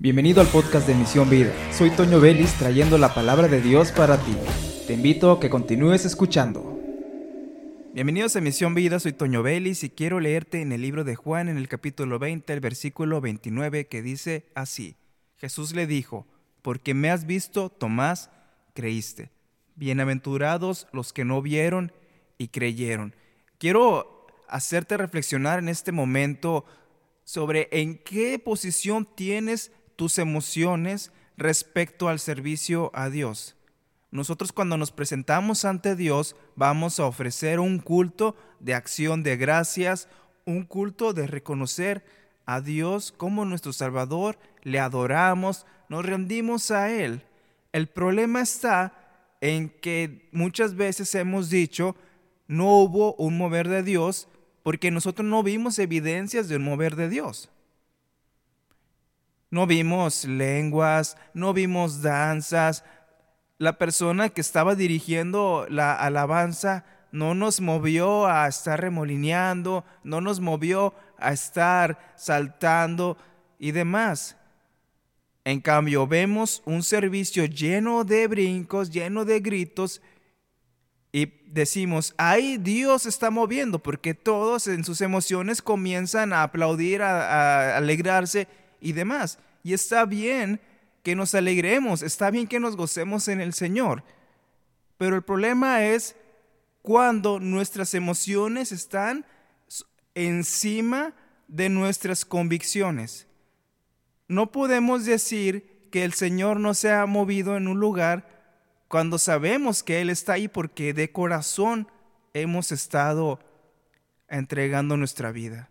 Bienvenido al podcast de Misión Vida. Soy Toño Vélez trayendo la palabra de Dios para ti. Te invito a que continúes escuchando. Bienvenidos a Misión Vida, soy Toño Vélez y quiero leerte en el libro de Juan en el capítulo 20, el versículo 29 que dice así. Jesús le dijo, porque me has visto, Tomás, creíste. Bienaventurados los que no vieron y creyeron. Quiero hacerte reflexionar en este momento sobre en qué posición tienes tus emociones respecto al servicio a Dios. Nosotros cuando nos presentamos ante Dios vamos a ofrecer un culto de acción de gracias, un culto de reconocer a Dios como nuestro Salvador, le adoramos, nos rendimos a Él. El problema está en que muchas veces hemos dicho, no hubo un mover de Dios porque nosotros no vimos evidencias de un mover de Dios. No vimos lenguas, no vimos danzas. La persona que estaba dirigiendo la alabanza no nos movió a estar remolineando, no nos movió a estar saltando y demás. En cambio, vemos un servicio lleno de brincos, lleno de gritos, y decimos, ahí Dios está moviendo, porque todos en sus emociones comienzan a aplaudir, a, a alegrarse y demás. Y está bien que nos alegremos, está bien que nos gocemos en el Señor. Pero el problema es cuando nuestras emociones están encima de nuestras convicciones. No podemos decir que el Señor no se ha movido en un lugar cuando sabemos que Él está ahí porque de corazón hemos estado entregando nuestra vida.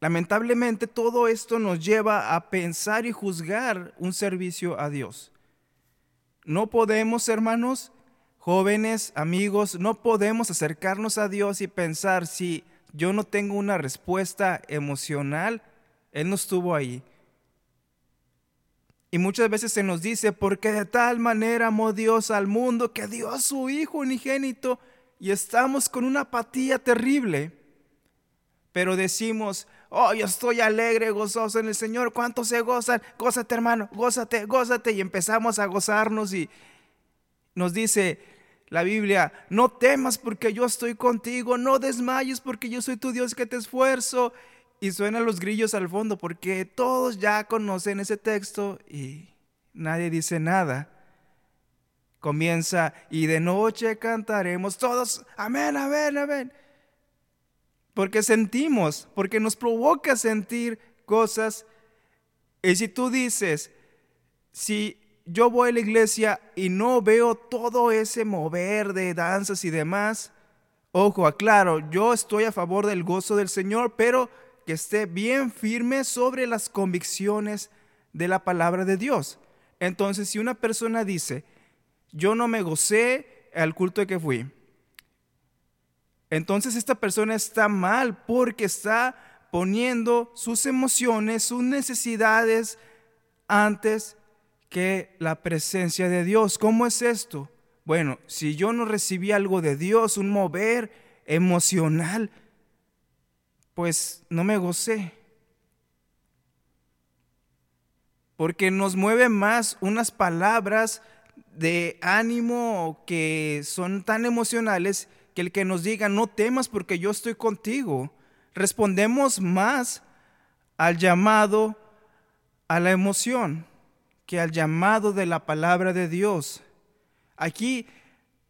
Lamentablemente todo esto nos lleva a pensar y juzgar un servicio a Dios. No podemos, hermanos, jóvenes, amigos, no podemos acercarnos a Dios y pensar si yo no tengo una respuesta emocional, Él no estuvo ahí. Y muchas veces se nos dice, porque de tal manera amó Dios al mundo que dio a su Hijo unigénito y estamos con una apatía terrible. Pero decimos, oh, yo estoy alegre, gozoso en el Señor. ¿Cuántos se gozan? Gózate, hermano, gózate, gózate. Y empezamos a gozarnos y nos dice la Biblia, no temas porque yo estoy contigo, no desmayes porque yo soy tu Dios que te esfuerzo. Y suenan los grillos al fondo porque todos ya conocen ese texto y nadie dice nada. Comienza y de noche cantaremos todos, amén, amén, amén porque sentimos, porque nos provoca sentir cosas. Y si tú dices, si yo voy a la iglesia y no veo todo ese mover de danzas y demás, ojo, aclaro, yo estoy a favor del gozo del Señor, pero que esté bien firme sobre las convicciones de la palabra de Dios. Entonces, si una persona dice, yo no me gocé al culto que fui, entonces esta persona está mal porque está poniendo sus emociones, sus necesidades antes que la presencia de Dios. ¿Cómo es esto? Bueno, si yo no recibí algo de Dios, un mover emocional, pues no me gocé. Porque nos mueve más unas palabras de ánimo que son tan emocionales que el que nos diga, no temas porque yo estoy contigo. Respondemos más al llamado a la emoción que al llamado de la palabra de Dios. Aquí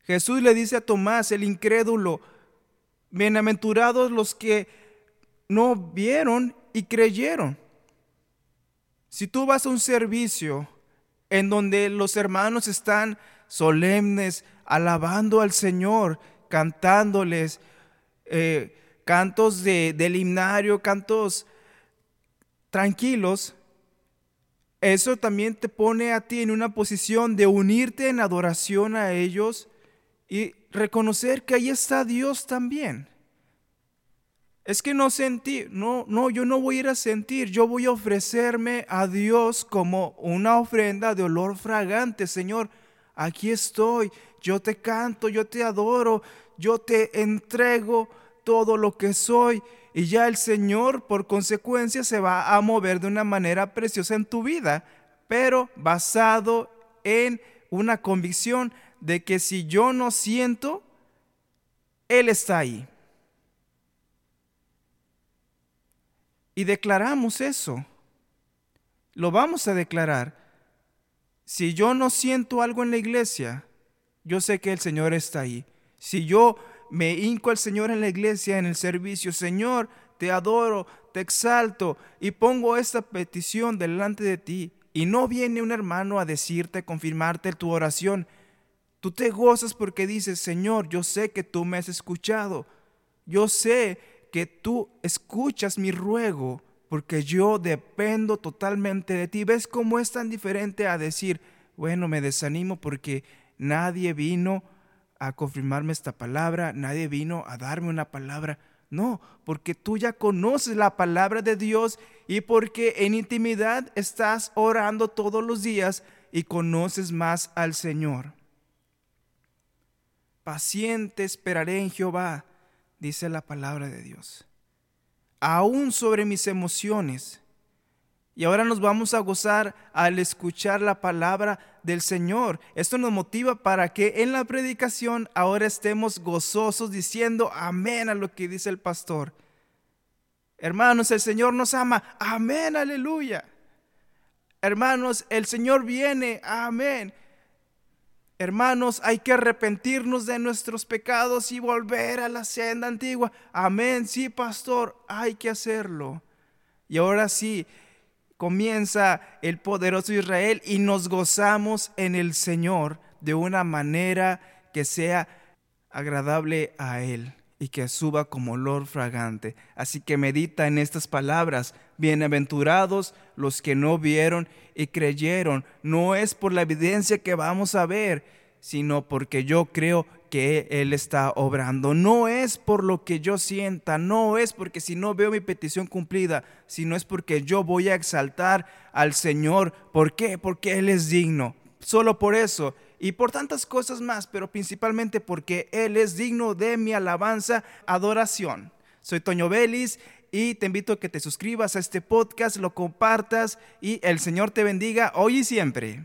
Jesús le dice a Tomás, el incrédulo, bienaventurados los que no vieron y creyeron. Si tú vas a un servicio en donde los hermanos están solemnes, alabando al Señor, cantándoles eh, cantos de, del himnario, cantos tranquilos, eso también te pone a ti en una posición de unirte en adoración a ellos y reconocer que ahí está Dios también. Es que no sentir, no, no, yo no voy a ir a sentir, yo voy a ofrecerme a Dios como una ofrenda de olor fragante, Señor aquí estoy, yo te canto, yo te adoro, yo te entrego todo lo que soy y ya el Señor por consecuencia se va a mover de una manera preciosa en tu vida, pero basado en una convicción de que si yo no siento, Él está ahí. Y declaramos eso. Lo vamos a declarar. Si yo no siento algo en la iglesia, yo sé que el Señor está ahí. Si yo me hinco al Señor en la iglesia, en el servicio, Señor, te adoro, te exalto y pongo esta petición delante de ti, y no viene un hermano a decirte, confirmarte tu oración, tú te gozas porque dices, Señor, yo sé que tú me has escuchado, yo sé que tú escuchas mi ruego, porque yo dependo totalmente de ti. ¿Ves cómo es tan diferente a decir, bueno, me desanimo porque nadie vino a confirmarme esta palabra, nadie vino a darme una palabra. No, porque tú ya conoces la palabra de Dios y porque en intimidad estás orando todos los días y conoces más al Señor. Paciente esperaré en Jehová, dice la palabra de Dios. Aún sobre mis emociones y ahora nos vamos a gozar al escuchar la palabra del Señor. Esto nos motiva para que en la predicación ahora estemos gozosos diciendo amén a lo que dice el pastor. Hermanos, el Señor nos ama. Amén, aleluya. Hermanos, el Señor viene. Amén. Hermanos, hay que arrepentirnos de nuestros pecados y volver a la senda antigua. Amén. Sí, pastor, hay que hacerlo. Y ahora sí, comienza el poderoso Israel y nos gozamos en el Señor de una manera que sea agradable a Él y que suba como olor fragante. Así que medita en estas palabras. Bienaventurados los que no vieron y creyeron. No es por la evidencia que vamos a ver, sino porque yo creo que Él está obrando. No es por lo que yo sienta, no es porque si no veo mi petición cumplida, sino es porque yo voy a exaltar al Señor. ¿Por qué? Porque Él es digno. Solo por eso y por tantas cosas más, pero principalmente porque Él es digno de mi alabanza, adoración. Soy Toño Vélez y te invito a que te suscribas a este podcast, lo compartas y el Señor te bendiga hoy y siempre.